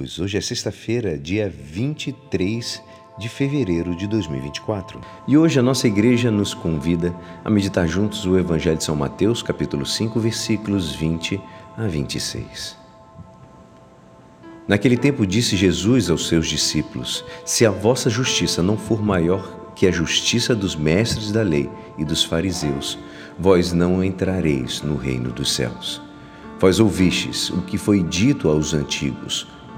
Hoje é sexta-feira, dia 23 de fevereiro de 2024. E hoje a nossa igreja nos convida a meditar juntos o Evangelho de São Mateus, capítulo 5, versículos 20 a 26. Naquele tempo disse Jesus aos seus discípulos: Se a vossa justiça não for maior que a justiça dos mestres da lei e dos fariseus, vós não entrareis no reino dos céus. Vós ouvistes o que foi dito aos antigos: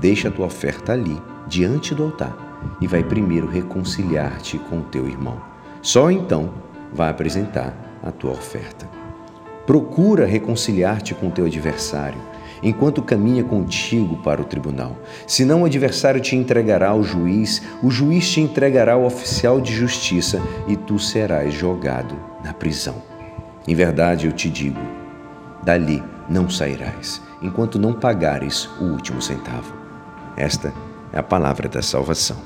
Deixa a tua oferta ali, diante do altar, e vai primeiro reconciliar-te com o teu irmão. Só então vai apresentar a tua oferta. Procura reconciliar-te com o teu adversário, enquanto caminha contigo para o tribunal. Senão o adversário te entregará ao juiz, o juiz te entregará ao oficial de justiça e tu serás jogado na prisão. Em verdade eu te digo, dali não sairás, enquanto não pagares o último centavo. Esta é a palavra da salvação.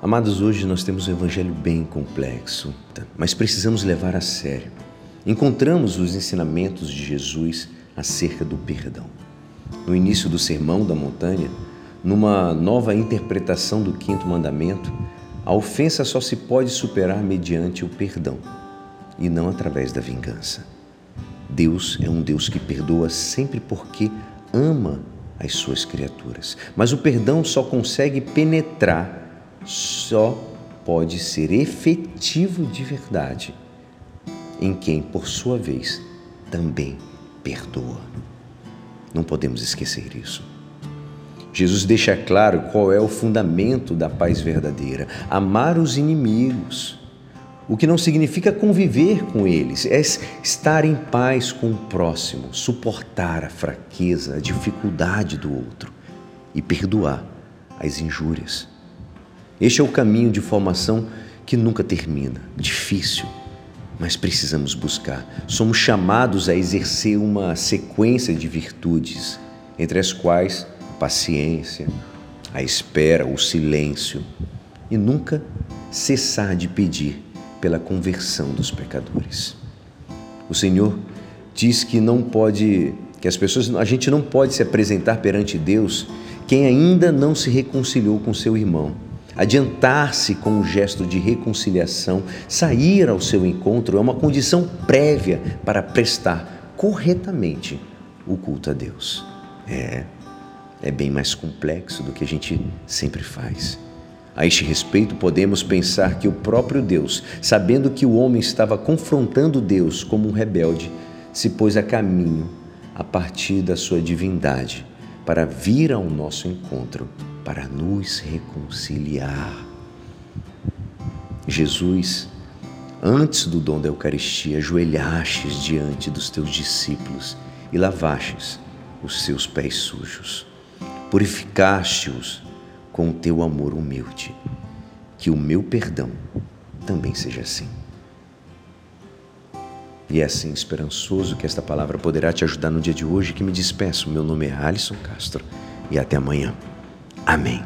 Amados, hoje nós temos um evangelho bem complexo, mas precisamos levar a sério. Encontramos os ensinamentos de Jesus acerca do perdão. No início do Sermão da Montanha, numa nova interpretação do quinto mandamento, a ofensa só se pode superar mediante o perdão e não através da vingança. Deus é um Deus que perdoa sempre porque ama as suas criaturas. Mas o perdão só consegue penetrar, só pode ser efetivo de verdade em quem, por sua vez, também perdoa. Não podemos esquecer isso. Jesus deixa claro qual é o fundamento da paz verdadeira: amar os inimigos o que não significa conviver com eles, é estar em paz com o próximo, suportar a fraqueza, a dificuldade do outro e perdoar as injúrias. Este é o caminho de formação que nunca termina, difícil, mas precisamos buscar. Somos chamados a exercer uma sequência de virtudes, entre as quais a paciência, a espera, o silêncio, e nunca cessar de pedir pela conversão dos pecadores. O Senhor diz que não pode, que as pessoas, a gente não pode se apresentar perante Deus quem ainda não se reconciliou com seu irmão. Adiantar-se com um gesto de reconciliação, sair ao seu encontro é uma condição prévia para prestar corretamente o culto a Deus. É, é bem mais complexo do que a gente sempre faz. A este respeito, podemos pensar que o próprio Deus, sabendo que o homem estava confrontando Deus como um rebelde, se pôs a caminho a partir da sua divindade para vir ao nosso encontro, para nos reconciliar. Jesus, antes do dom da Eucaristia, ajoelhastes diante dos teus discípulos e lavastes os seus pés sujos, purificaste-os com o teu amor humilde. Que o meu perdão também seja assim. E é assim, esperançoso que esta palavra poderá te ajudar no dia de hoje que me despeço. Meu nome é Alisson Castro e até amanhã. Amém.